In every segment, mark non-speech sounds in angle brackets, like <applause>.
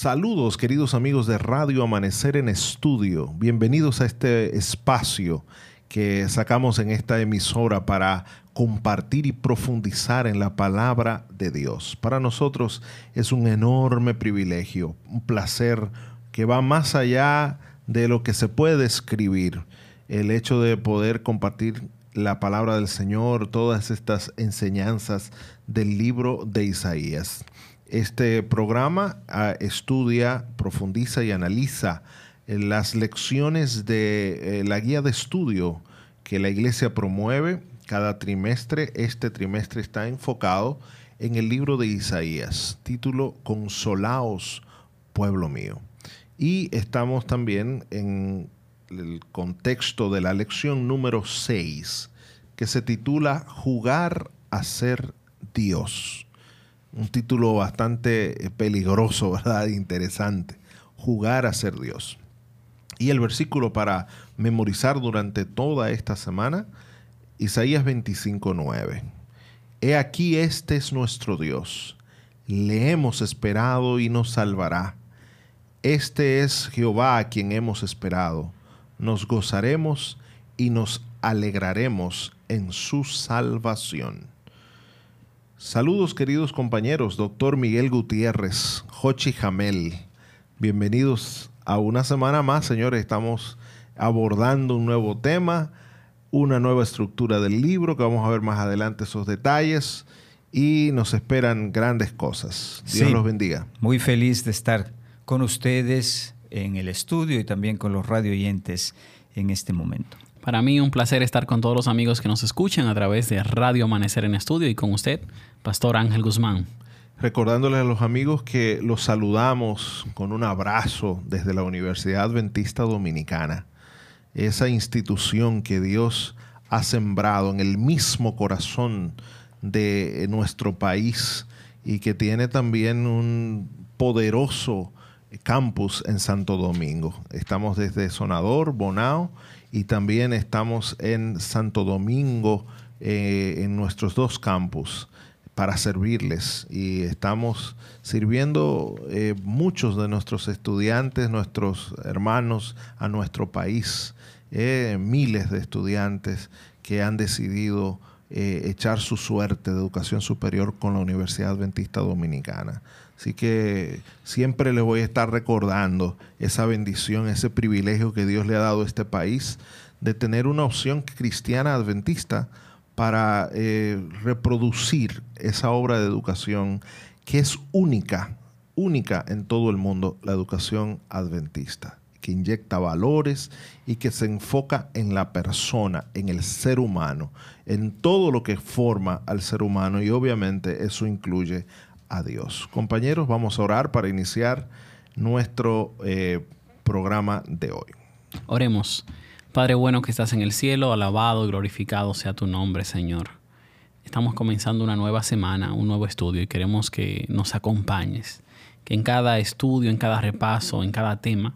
Saludos queridos amigos de Radio Amanecer en Estudio. Bienvenidos a este espacio que sacamos en esta emisora para compartir y profundizar en la palabra de Dios. Para nosotros es un enorme privilegio, un placer que va más allá de lo que se puede describir. El hecho de poder compartir la palabra del Señor, todas estas enseñanzas del libro de Isaías. Este programa ah, estudia, profundiza y analiza eh, las lecciones de eh, la guía de estudio que la iglesia promueve cada trimestre. Este trimestre está enfocado en el libro de Isaías, título Consolaos, pueblo mío. Y estamos también en el contexto de la lección número 6, que se titula Jugar a ser Dios un título bastante eh, peligroso, <laughs> ¿verdad? Interesante. Jugar a ser Dios. Y el versículo para memorizar durante toda esta semana, Isaías 25:9. He aquí este es nuestro Dios. Le hemos esperado y nos salvará. Este es Jehová a quien hemos esperado. Nos gozaremos y nos alegraremos en su salvación. Saludos queridos compañeros, doctor Miguel Gutiérrez, Jochi Jamel. Bienvenidos a una semana más, señores. Estamos abordando un nuevo tema, una nueva estructura del libro, que vamos a ver más adelante esos detalles y nos esperan grandes cosas. Dios los bendiga. Muy feliz de estar con ustedes en el estudio y también con los radio oyentes en este momento. Para mí un placer estar con todos los amigos que nos escuchan a través de Radio Amanecer en Estudio y con usted, Pastor Ángel Guzmán. Recordándole a los amigos que los saludamos con un abrazo desde la Universidad Adventista Dominicana, esa institución que Dios ha sembrado en el mismo corazón de nuestro país y que tiene también un poderoso campus en Santo Domingo. Estamos desde Sonador, Bonao y también estamos en Santo Domingo, eh, en nuestros dos campus para servirles y estamos sirviendo eh, muchos de nuestros estudiantes, nuestros hermanos a nuestro país, eh, miles de estudiantes que han decidido echar su suerte de educación superior con la Universidad Adventista Dominicana. Así que siempre les voy a estar recordando esa bendición, ese privilegio que Dios le ha dado a este país de tener una opción cristiana adventista para eh, reproducir esa obra de educación que es única, única en todo el mundo, la educación adventista, que inyecta valores y que se enfoca en la persona, en el ser humano, en todo lo que forma al ser humano. Y obviamente eso incluye a Dios. Compañeros, vamos a orar para iniciar nuestro eh, programa de hoy. Oremos. Padre bueno que estás en el cielo, alabado y glorificado sea tu nombre, Señor. Estamos comenzando una nueva semana, un nuevo estudio y queremos que nos acompañes, que en cada estudio, en cada repaso, en cada tema,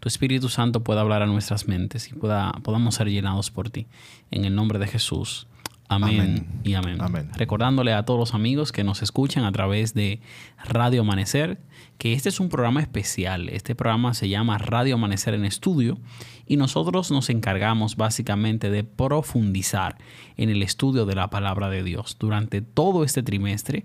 tu Espíritu Santo pueda hablar a nuestras mentes y pueda, podamos ser llenados por ti. En el nombre de Jesús. Amén, y amén. Recordándole a todos los amigos que nos escuchan a través de Radio Amanecer, que este es un programa especial. Este programa se llama Radio Amanecer en Estudio y nosotros nos encargamos básicamente de profundizar en el estudio de la palabra de Dios. Durante todo este trimestre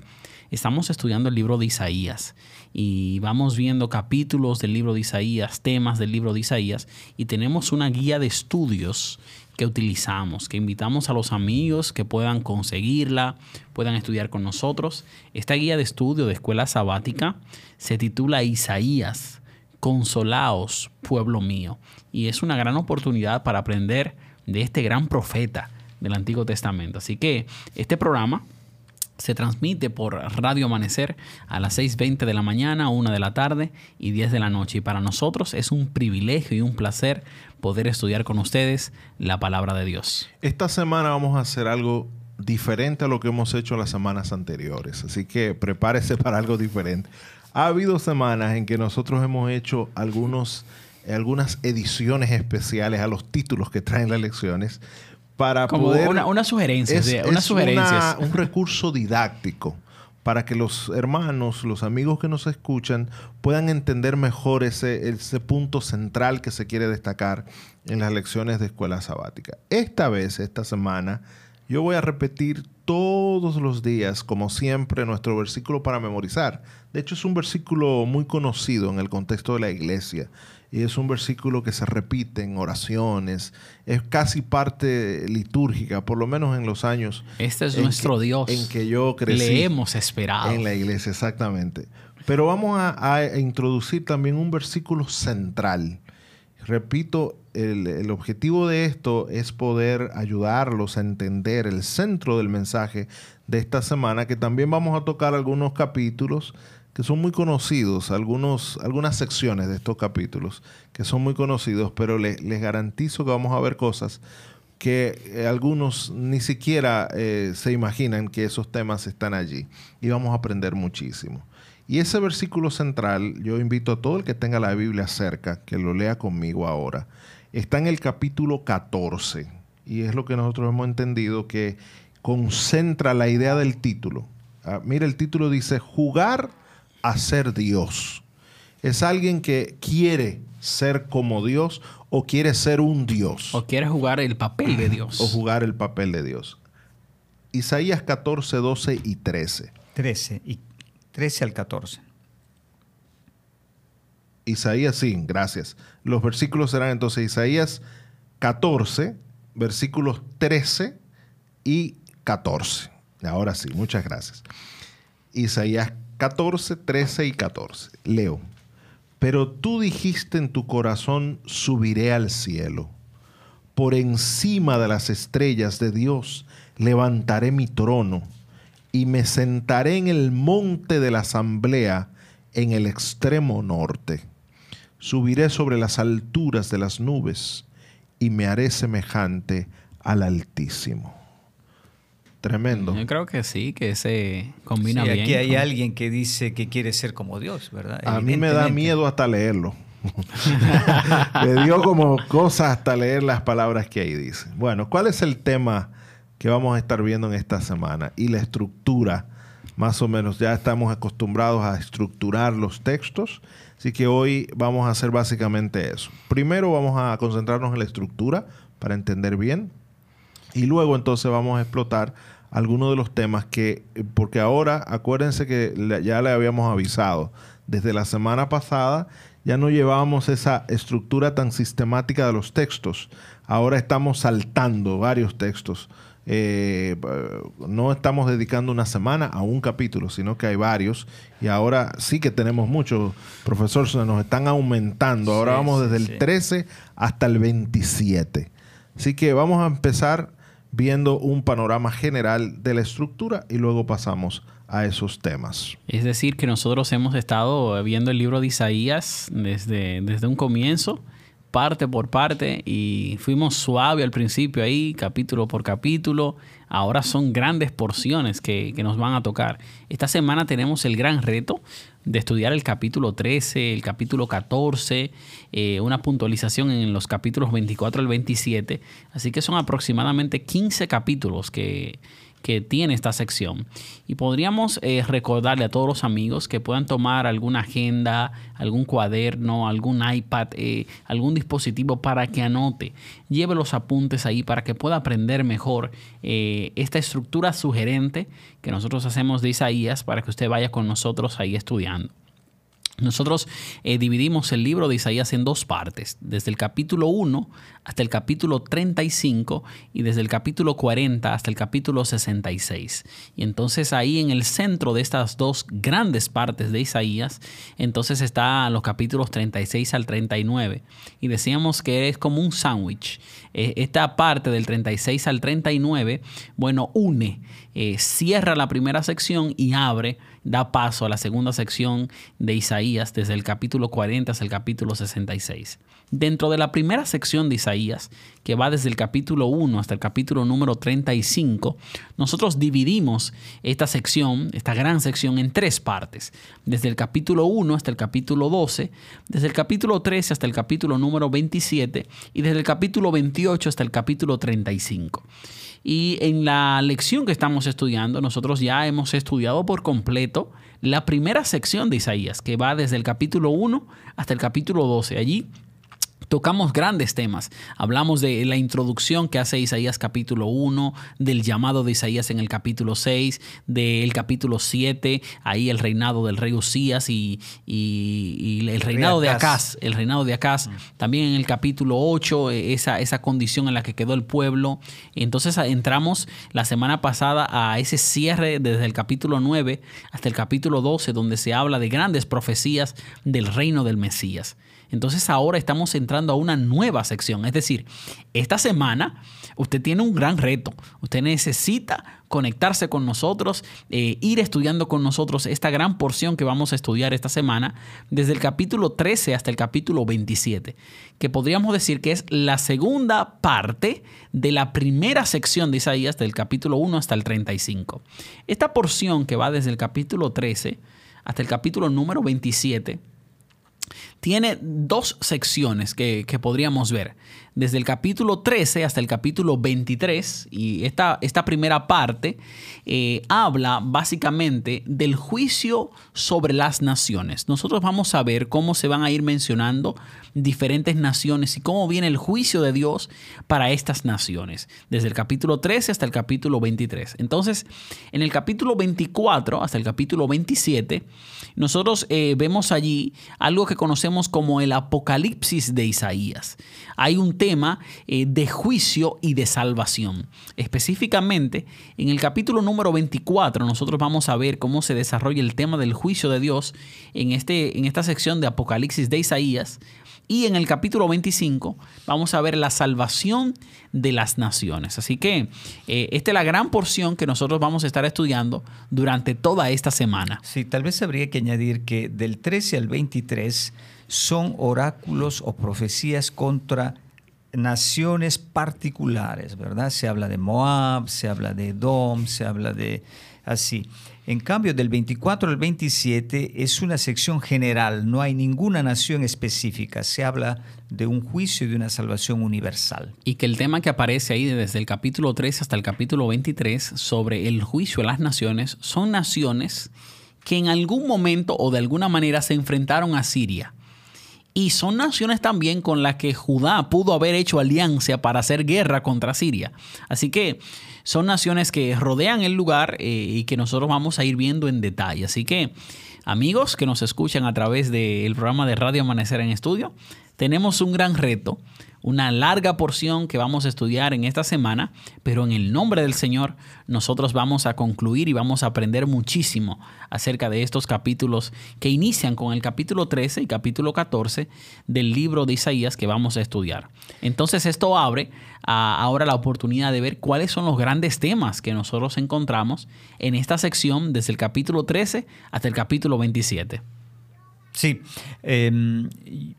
estamos estudiando el libro de Isaías y vamos viendo capítulos del libro de Isaías, temas del libro de Isaías y tenemos una guía de estudios que utilizamos, que invitamos a los amigos que puedan conseguirla, puedan estudiar con nosotros. Esta guía de estudio de escuela sabática se titula Isaías, consolaos, pueblo mío. Y es una gran oportunidad para aprender de este gran profeta del Antiguo Testamento. Así que este programa se transmite por Radio Amanecer a las 6.20 de la mañana, 1 de la tarde y 10 de la noche. Y para nosotros es un privilegio y un placer poder estudiar con ustedes la palabra de Dios. Esta semana vamos a hacer algo diferente a lo que hemos hecho las semanas anteriores. Así que prepárese para algo diferente. Ha habido semanas en que nosotros hemos hecho algunos, algunas ediciones especiales a los títulos que traen las lecciones para Como poder... Una, una sugerencia. Es, un recurso didáctico para que los hermanos, los amigos que nos escuchan, puedan entender mejor ese, punto central que se quiere destacar en las lecciones de escuela sabática. Esta vez, esta semana, yo voy a repetir todos los días, como siempre, nuestro versículo para memorizar. De hecho, es un versículo muy conocido en el contexto de la iglesia y es un versículo que se repite en oraciones, es casi parte litúrgica, por lo menos en los años. Este es nuestro Dios. En que yo crecí. Le hemos esperado. En la iglesia, exactamente. Pero vamos a, introducir también un versículo central. Repito, el, el, objetivo de esto es poder ayudarlos a entender el centro del mensaje de esta semana, que también vamos a tocar algunos capítulos que son muy conocidos, algunos, algunas secciones de estos capítulos que son muy conocidos, pero les garantizo que vamos a ver cosas que eh, algunos ni siquiera eh, se imaginan que esos temas están allí y vamos a aprender muchísimo. Y ese versículo central, yo invito a todo el que tenga la Biblia cerca, que lo lea conmigo ahora, está en el capítulo 14 y es lo que nosotros hemos entendido que concentra la idea del título. Ah, mira, el título dice, jugar a ser Dios. Es alguien que quiere ser como Dios o quiere ser un Dios. O quiere jugar el papel de Dios. <clears throat> O jugar el papel de Dios. Isaías 14, 12 y 13. 13 y 13 al 14. Isaías, sí, gracias. Los versículos serán entonces Isaías 14, versículos 13 y 14. Ahora sí, muchas gracias. Isaías 14, 13 y 14. Leo. Pero tú dijiste en tu corazón, subiré al cielo. Por encima de las estrellas de Dios levantaré mi trono y me sentaré en el monte de la asamblea en el extremo norte. Subiré sobre las alturas de las nubes y me haré semejante al Altísimo. Tremendo. Yo creo que sí, que se combina sí, bien. Aquí hay alguien que dice que quiere ser como Dios, ¿verdad? A mí me da miedo hasta leerlo. <laughs> <laughs> me dio como cosas hasta leer las palabras que ahí dice. Bueno, ¿cuál es el tema que vamos a estar viendo en esta semana? Y la estructura, más o menos, ya estamos acostumbrados a estructurar los textos, así que hoy vamos a hacer básicamente eso. Primero vamos a concentrarnos en la estructura para entender bien y luego entonces vamos a explotar algunos de los temas que, porque ahora acuérdense que ya le habíamos avisado, desde la semana pasada ya no llevábamos esa estructura tan sistemática de los textos, ahora estamos saltando varios textos. Eh, no estamos dedicando una semana a un capítulo, sino que hay varios. Y ahora sí que tenemos muchos, profesor, se nos están aumentando. Ahora vamos desde el 13 hasta el 27. Así que vamos a empezar viendo un panorama general de la estructura y luego pasamos a esos temas. Es decir, que nosotros hemos estado viendo el libro de Isaías desde, desde un comienzo, parte por parte, y fuimos suave al principio ahí, capítulo por capítulo. Ahora son grandes porciones que, que nos van a tocar. Esta semana tenemos el gran reto de estudiar el capítulo 13, el capítulo 14, eh, una puntualización en los capítulos 24 al 27. Así que son aproximadamente 15 capítulos que, que tiene esta sección. Y podríamos eh, recordarle a todos los amigos que puedan tomar alguna agenda, algún cuaderno, algún iPad, eh, algún dispositivo para que anote. Lleve los apuntes ahí para que pueda aprender mejor esta estructura sugerente que nosotros hacemos de Isaías para que usted vaya con nosotros ahí estudiando. Nosotros eh, dividimos el libro de Isaías en dos partes, desde el capítulo 1 hasta el capítulo 35 y desde el capítulo 40 hasta el capítulo 66. Y entonces ahí en el centro de estas dos grandes partes de Isaías, entonces están los capítulos 36 al 39. Y decíamos que es como un sándwich. Eh, esta parte del 36 al 39, bueno, une, eh, cierra la primera sección y abre da paso a la segunda sección de Isaías desde el capítulo 40 hasta el capítulo 66. Dentro de la primera sección de Isaías, que va desde el capítulo 1 hasta el capítulo número 35, nosotros dividimos esta sección, esta gran sección, en tres partes. Desde el capítulo 1 hasta el capítulo 12, desde el capítulo 13 hasta el capítulo número 27 y desde el capítulo 28 hasta el capítulo 35. Y en la lección que estamos estudiando, nosotros ya hemos estudiado por completo la primera sección de Isaías, que va desde el capítulo 1 hasta el capítulo 12. Allí Tocamos grandes temas. Hablamos de la introducción que hace Isaías capítulo 1, del llamado de Isaías en el capítulo 6, del capítulo 7, ahí el reinado del rey Usías y, el reinado de Acaz, el reinado de Acaz. Mm. También en el capítulo 8, esa, esa condición en la que quedó el pueblo. Entonces entramos la semana pasada a ese cierre desde el capítulo 9 hasta el capítulo 12, donde se habla de grandes profecías del reino del Mesías. Entonces ahora estamos entrando a una nueva sección. Es decir, esta semana usted tiene un gran reto. Usted necesita conectarse con nosotros, eh, ir estudiando con nosotros esta gran porción que vamos a estudiar esta semana, desde el capítulo 13 hasta el capítulo 27, que podríamos decir que es la segunda parte de la primera sección de Isaías, del capítulo 1 hasta el 35. Esta porción que va desde el capítulo 13 hasta el capítulo número 27, tiene dos secciones que, podríamos ver, desde el capítulo 13 hasta el capítulo 23, y esta, esta primera parte eh, habla básicamente del juicio sobre las naciones. Nosotros vamos a ver cómo se van a ir mencionando diferentes naciones y cómo viene el juicio de Dios para estas naciones, desde el capítulo 13 hasta el capítulo 23. Entonces, en el capítulo 24 hasta el capítulo 27, nosotros eh, vemos allí algo que conocemos como el Apocalipsis de Isaías. Hay un tema eh, de juicio y de salvación. Específicamente, en el capítulo número 24, nosotros vamos a ver cómo se desarrolla el tema del juicio de Dios en, este, en esta sección de Apocalipsis de Isaías. Y en el capítulo 25 vamos a ver la salvación de las naciones. Así que eh, esta es la gran porción que nosotros vamos a estar estudiando durante toda esta semana. Sí, tal vez habría que añadir que del 13 al 23 son oráculos o profecías contra naciones particulares, ¿verdad? Se habla de Moab, se habla de Edom, se habla de así. En cambio, del 24 al 27 es una sección general, no hay ninguna nación específica, se habla de un juicio y de una salvación universal. Y que el tema que aparece ahí desde el capítulo 3 hasta el capítulo 23 sobre el juicio a las naciones son naciones que en algún momento o de alguna manera se enfrentaron a Siria. Y son naciones también con las que Judá pudo haber hecho alianza para hacer guerra contra Siria. Así que son naciones que rodean el lugar eh, y que nosotros vamos a ir viendo en detalle. Así que, amigos que nos escuchan a través del programa de Radio Amanecer en Estudio, tenemos un gran reto una larga porción que vamos a estudiar en esta semana, pero en el nombre del Señor nosotros vamos a concluir y vamos a aprender muchísimo acerca de estos capítulos que inician con el capítulo 13 y capítulo 14 del libro de Isaías que vamos a estudiar. Entonces esto abre ahora la oportunidad de ver cuáles son los grandes temas que nosotros encontramos en esta sección desde el capítulo 13 hasta el capítulo 27. Sí, em,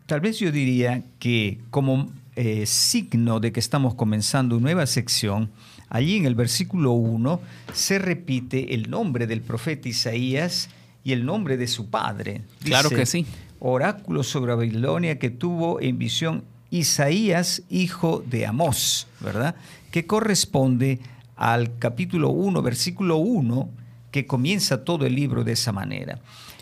tal vez yo diría que como eh, signo de que estamos comenzando una nueva sección, allí en el versículo 1 se repite el nombre del profeta Isaías y el nombre de su padre. claro que sí. Oráculo sobre Babilonia que tuvo en visión Isaías, hijo de Amós, ¿verdad? Que corresponde al capítulo 1, versículo 1, que comienza todo el libro de esa manera.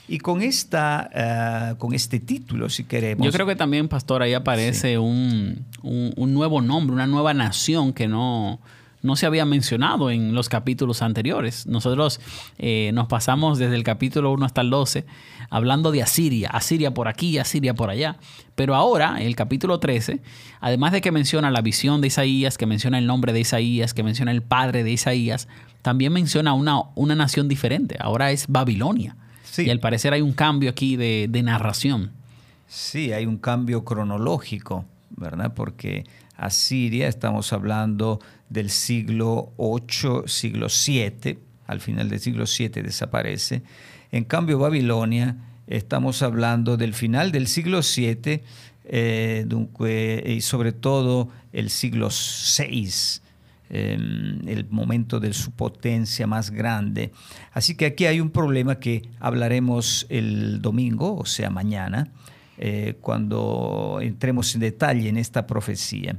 Y con, esta, eh, con este título, si queremos. Yo creo que también, pastor, ahí aparece un, nuevo nombre, una nueva nación que no, no se había mencionado en los capítulos anteriores. Nosotros eh, nos pasamos desde el capítulo 1 hasta el 12 hablando de Asiria, Asiria por aquí, Asiria por allá. Pero ahora, el capítulo 13, además de que menciona la visión de Isaías, que menciona el nombre de Isaías, que menciona el padre de Isaías, también menciona una, una nación diferente. Ahora es Babilonia. Y al parecer hay un cambio aquí de, narración. Sí, hay un cambio cronológico, ¿verdad? Porque Asiria, estamos hablando del siglo 8, siglo 7, al final del siglo 7 desaparece. En cambio, Babilonia, estamos hablando del final del siglo 7, eh, y sobre todo el siglo VI, em, el momento de su potencia más grande. Así que aquí hay un problema que hablaremos el domingo, o sea, mañana, eh, cuando entremos en detalle en esta profecía.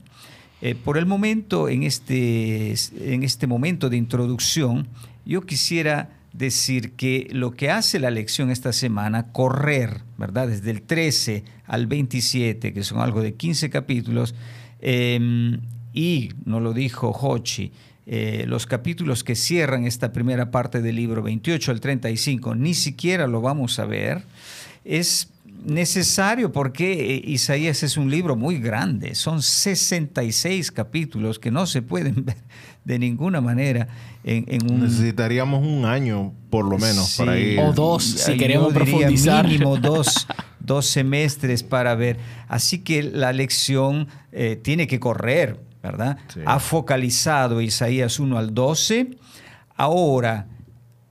Eh, por el momento, en este, en este momento de introducción, yo quisiera decir que lo que hace la lección esta semana, correr, ¿verdad? Desde el 13 al 27, que son algo de 15 capítulos, em, y, nos lo dijo Hochi, eh, los capítulos que cierran esta primera parte del libro, 28 al 35, ni siquiera lo vamos a ver, es necesario porque eh, Isaías es un libro muy grande, son 66 capítulos que no se pueden <laughs> ver de ninguna manera en, un... Necesitaríamos un año por lo menos para ir... O dos, si queremos profundizar. Mínimo dos, <laughs> dos semestres para ver. Así que la lección eh, tiene que correr, ¿verdad? Ha focalizado Isaías 1 al 12. Ahora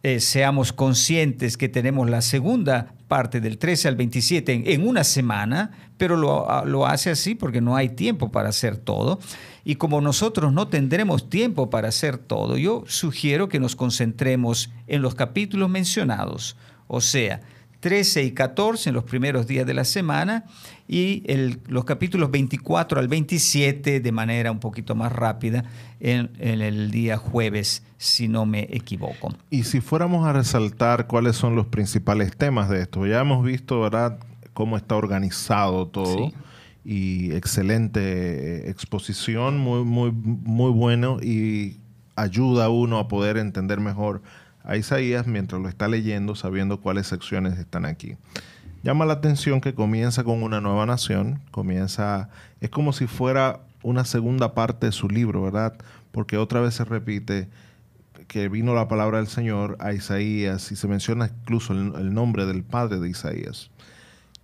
eh, seamos conscientes que tenemos la segunda parte del 13 al 27 en, una semana, pero lo, ah, lo, hace así porque no hay tiempo para hacer todo. Y como nosotros no tendremos tiempo para hacer todo, yo sugiero que nos concentremos en los capítulos mencionados, o sea, 13 y 14 en los primeros días de la semana y los capítulos 24 al 27 de manera un poquito más rápida en, el día jueves, si no me equivoco. Y si fuéramos a resaltar cuáles son los principales temas de esto, ya hemos visto, ¿verdad?, cómo está organizado todo. Y excelente exposición, muy, muy, muy bueno y ayuda a uno a poder entender mejor a Isaías mientras lo está leyendo, sabiendo cuáles secciones están aquí. Llama la atención que comienza con una nueva nación, comienza, es como si fuera una segunda parte de su libro, ¿verdad? Porque otra vez se repite que vino la palabra del Señor a Isaías y se menciona incluso el, nombre del padre de Isaías.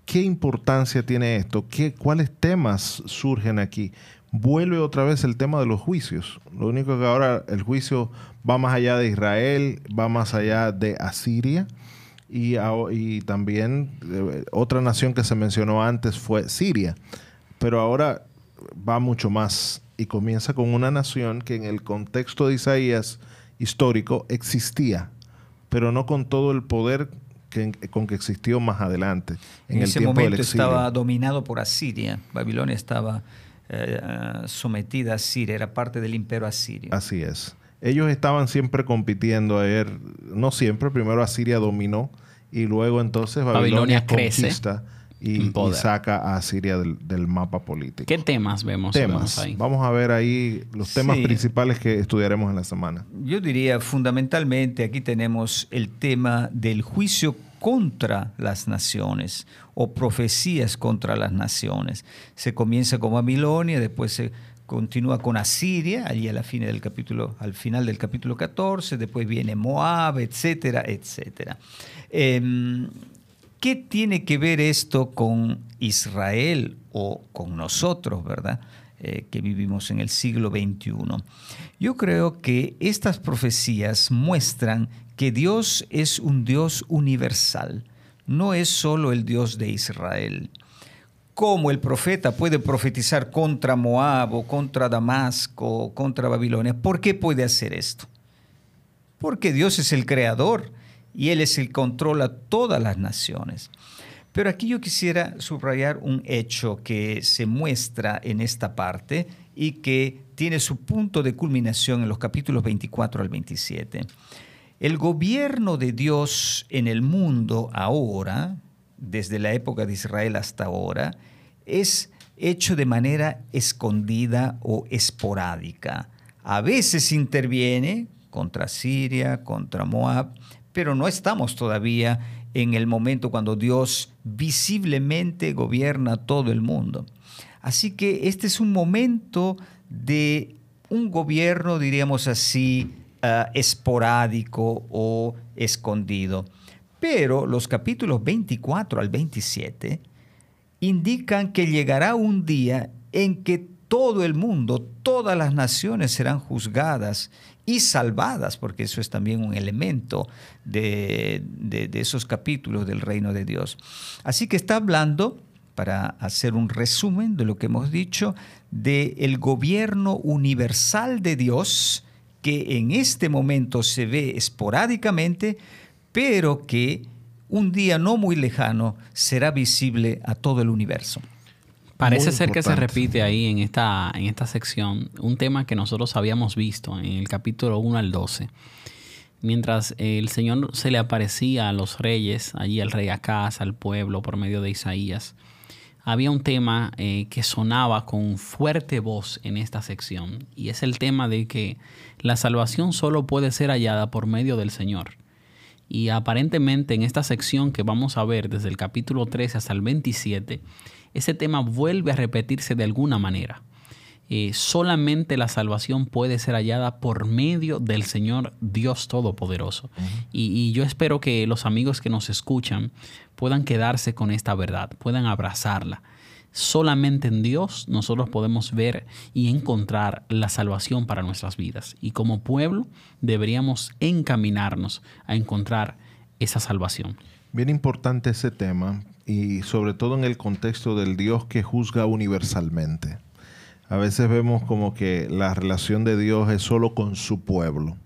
¿Qué importancia tiene esto? ¿Qué, ¿Cuáles temas surgen aquí? Vuelve otra vez el tema de los juicios. Lo único que ahora el juicio va más allá de Israel, va más allá de Asiria. Y, y también eh, otra nación que se mencionó antes fue Siria. Pero ahora va mucho más y comienza con una nación que en el contexto de Isaías histórico existía, pero no con todo el poder que, con que existió más adelante. En, ese momento estaba dominado por Asiria. Babilonia estaba eh, sometida a Siria, era parte del imperio asirio. Así es. Ellos estaban siempre compitiendo a ver, no siempre, primero Asiria dominó y luego entonces Babilonia, conquista y, saca a Siria del, mapa político. ¿Qué temas vemos, temas. ahí? Vamos a ver ahí los temas principales que estudiaremos en la semana. Yo diría fundamentalmente aquí tenemos el tema del juicio contra las naciones o profecías contra las naciones. Se comienza con Babilonia, después se continúa con Asiria, allí a la fin del capítulo, al final del capítulo 14, después viene Moab, etcétera, etcétera. Em, ¿Qué tiene que ver esto con Israel o con nosotros, verdad? Eh, que vivimos en el siglo XXI. Yo creo que estas profecías muestran que Dios es un Dios universal, no es solo el Dios de Israel. ¿Cómo el profeta puede profetizar contra Moab o contra Damasco o contra Babilonia? ¿Por qué puede hacer esto? Porque Dios es el creador y Él es el que controla todas las naciones. Pero aquí yo quisiera subrayar un hecho que se muestra en esta parte y que tiene su punto de culminación en los capítulos 24 al 27. El gobierno de Dios en el mundo ahora, desde la época de Israel hasta ahora, es hecho de manera escondida o esporádica. A veces interviene contra Siria, contra Moab, pero no estamos todavía en el momento cuando Dios visiblemente gobierna todo el mundo. Así que este es un momento de un gobierno, diríamos así, eh, esporádico o escondido. Pero los capítulos 24 al 27 indican que llegará un día en que todo el mundo, todas las naciones serán juzgadas y salvadas, porque eso es también un elemento de, de, esos capítulos del reino de Dios. Así que está hablando para hacer un resumen de lo que hemos dicho, del el gobierno universal de Dios, que en este momento se ve esporádicamente, pero que un día no muy lejano será visible a todo el universo. Parece ser que se repite ahí en esta, en esta sección un tema que nosotros habíamos visto en el capítulo 1 al 12. Mientras el Señor se le aparecía a los reyes, allí al rey Acaz, al pueblo, por medio de Isaías, había un tema eh, que sonaba con fuerte voz en esta sección, y es el tema de que la salvación solo puede ser hallada por medio del Señor. Y aparentemente en esta sección que vamos a ver desde el capítulo 13 hasta el 27, ese tema vuelve a repetirse de alguna manera. Eh, solamente la salvación puede ser hallada por medio del Señor Dios Todopoderoso. y, yo espero que los amigos que nos escuchan puedan quedarse con esta verdad, puedan abrazarla. Solamente en Dios nosotros podemos ver y encontrar la salvación para nuestras vidas. Y como pueblo deberíamos encaminarnos a encontrar esa salvación. Bien importante ese tema y sobre todo en el contexto del Dios que juzga universalmente. A veces vemos como que la relación de Dios es solo con su pueblo,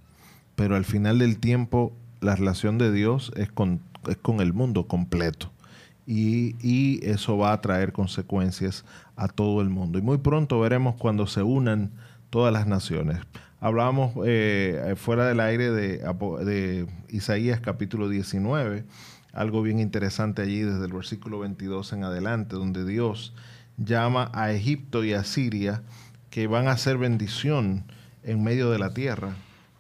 pero al final del tiempo la relación de Dios es con, es con el mundo completo. Y, y, eso va a traer consecuencias a todo el mundo. Y muy pronto veremos cuando se unan todas las naciones. Hablábamos eh, fuera del aire de, de Isaías capítulo 19 algo bien interesante allí desde el versículo 22 en adelante, donde Dios llama a Egipto y a Siria que van a ser bendición en medio de la tierra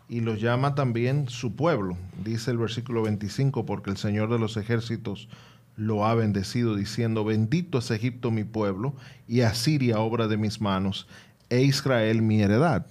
y los llama también su pueblo. Dice el versículo 25, porque el Señor de los ejércitos lo ha bendecido, diciendo, bendito es Egipto mi pueblo, y Asiria obra de mis manos, e Israel mi heredad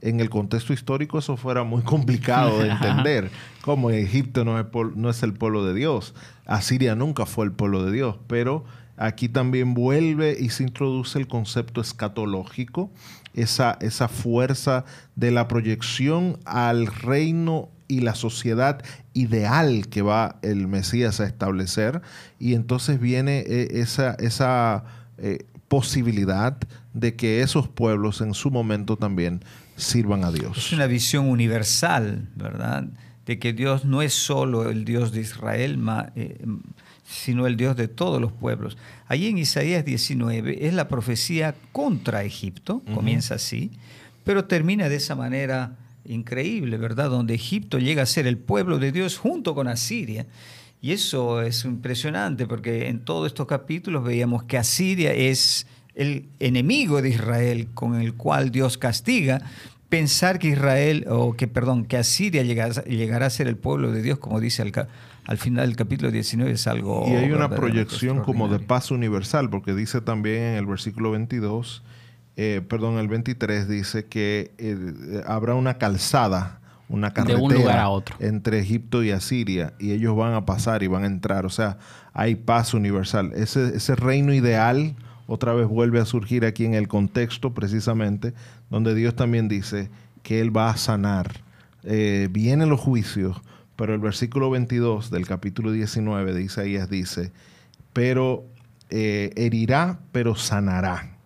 en el contexto histórico eso fuera muy complicado de <laughs> entender, como Egipto no es, no es el pueblo de Dios, Asiria nunca fue el pueblo de Dios, pero aquí también vuelve y se introduce el concepto escatológico, esa, esa fuerza de la proyección al reino y la sociedad ideal que va el Mesías a establecer, y entonces viene eh, esa, esa eh, posibilidad de que esos pueblos en su momento también sirvan a Dios. Es una visión universal, ¿verdad? De que Dios no es solo el Dios de Israel, eh, sino el Dios de todos los pueblos. Allí en Isaías 19 es la profecía contra Egipto, comienza así, pero termina de esa manera increíble, ¿verdad? Donde Egipto llega a ser el pueblo de Dios junto con Asiria. Y eso es impresionante porque en todos estos capítulos veíamos que Asiria es el enemigo de Israel con el cual Dios castiga, pensar que Israel, o que, perdón, que Asiria llegará, a ser el pueblo de Dios, como dice al, final del capítulo 19, es algo... Y hay una proyección como de paz universal, porque dice también en el versículo 22, eh, perdón, el 23, dice que eh, habrá una calzada, una carretera de un lugar a otro. entre Egipto y Asiria, y ellos van a pasar y van a entrar. O sea, hay paz universal. Ese, ese reino ideal otra vez vuelve a surgir aquí en el contexto precisamente, donde Dios también dice que Él va a sanar. Eh, vienen los juicios, pero el versículo 22 del capítulo 19 de Isaías dice, pero eh, herirá, pero sanará.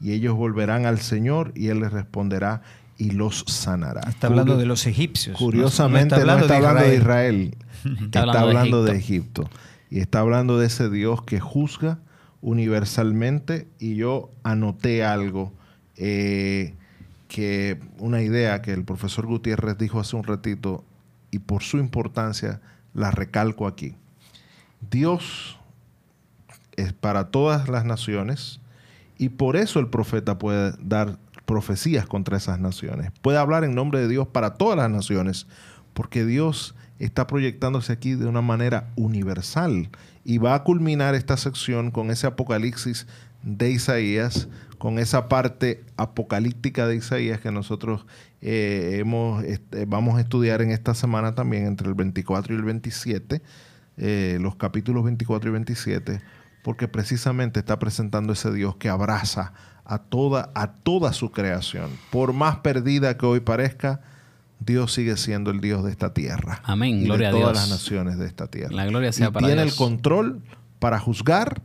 Y ellos volverán al Señor y Él les responderá y los sanará. Está hablando de los egipcios. Curiosamente no, está hablando, de, Israel. <laughs> está, hablando, de Egipto. Y está hablando de ese Dios que juzga universalmente y yo anoté algo eh, que una idea que el profesor Gutiérrez dijo hace un ratito y por su importancia la recalco aquí. Dios es para todas las naciones y por eso el profeta puede dar profecías contra esas naciones. Puede hablar en nombre de Dios para todas las naciones porque Dios está proyectándose aquí de una manera universal y va a culminar esta sección con ese apocalipsis de Isaías, con esa parte apocalíptica de Isaías que nosotros eh, hemos, este, vamos a estudiar en esta semana también entre el 24 y el 27, eh, los capítulos 24 y 27, porque precisamente está presentando ese Dios que abraza a toda, a toda su creación. Por más perdida que hoy parezca, Dios sigue siendo el Dios de esta tierra. Amén. gloria de todas las naciones de esta tierra. La gloria sea y tiene el control para juzgar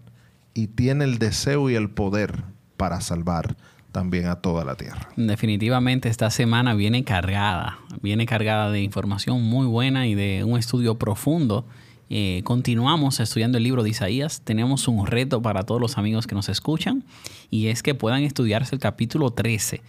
y tiene el deseo y el poder para salvar también a toda la tierra. Definitivamente esta semana viene cargada, viene cargada de información muy buena y de un estudio profundo. Eh, continuamos estudiando el libro de Isaías. Tenemos un reto para todos los amigos que nos escuchan y es que puedan estudiarse el capítulo 13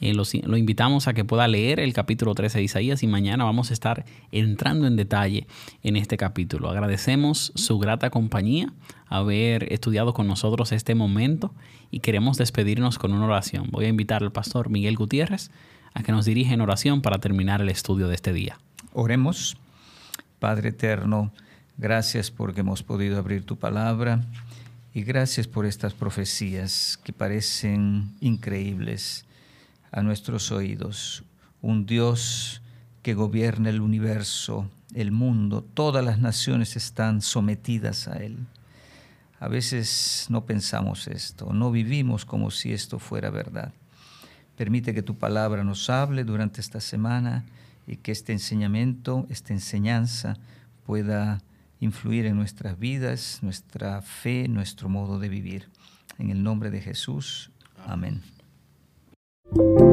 eh, lo, invitamos a que pueda leer el capítulo 13 de Isaías y mañana vamos a estar entrando en detalle en este capítulo. Agradecemos su grata compañía, haber estudiado con nosotros este momento y queremos despedirnos con una oración. Voy a invitar al pastor Miguel Gutiérrez a que nos dirija en oración para terminar el estudio de este día. Oremos. Padre eterno, gracias porque hemos podido abrir tu palabra y gracias por estas profecías que parecen increíbles a nuestros oídos. Un Dios que gobierna el universo, el mundo, todas las naciones están sometidas a Él. A veces no pensamos esto, no vivimos como si esto fuera verdad. Permite que tu palabra nos hable durante esta semana y que este enseñamiento, esta enseñanza pueda influir en nuestras vidas, nuestra fe, nuestro modo de vivir. En el nombre de Jesús. Amén. you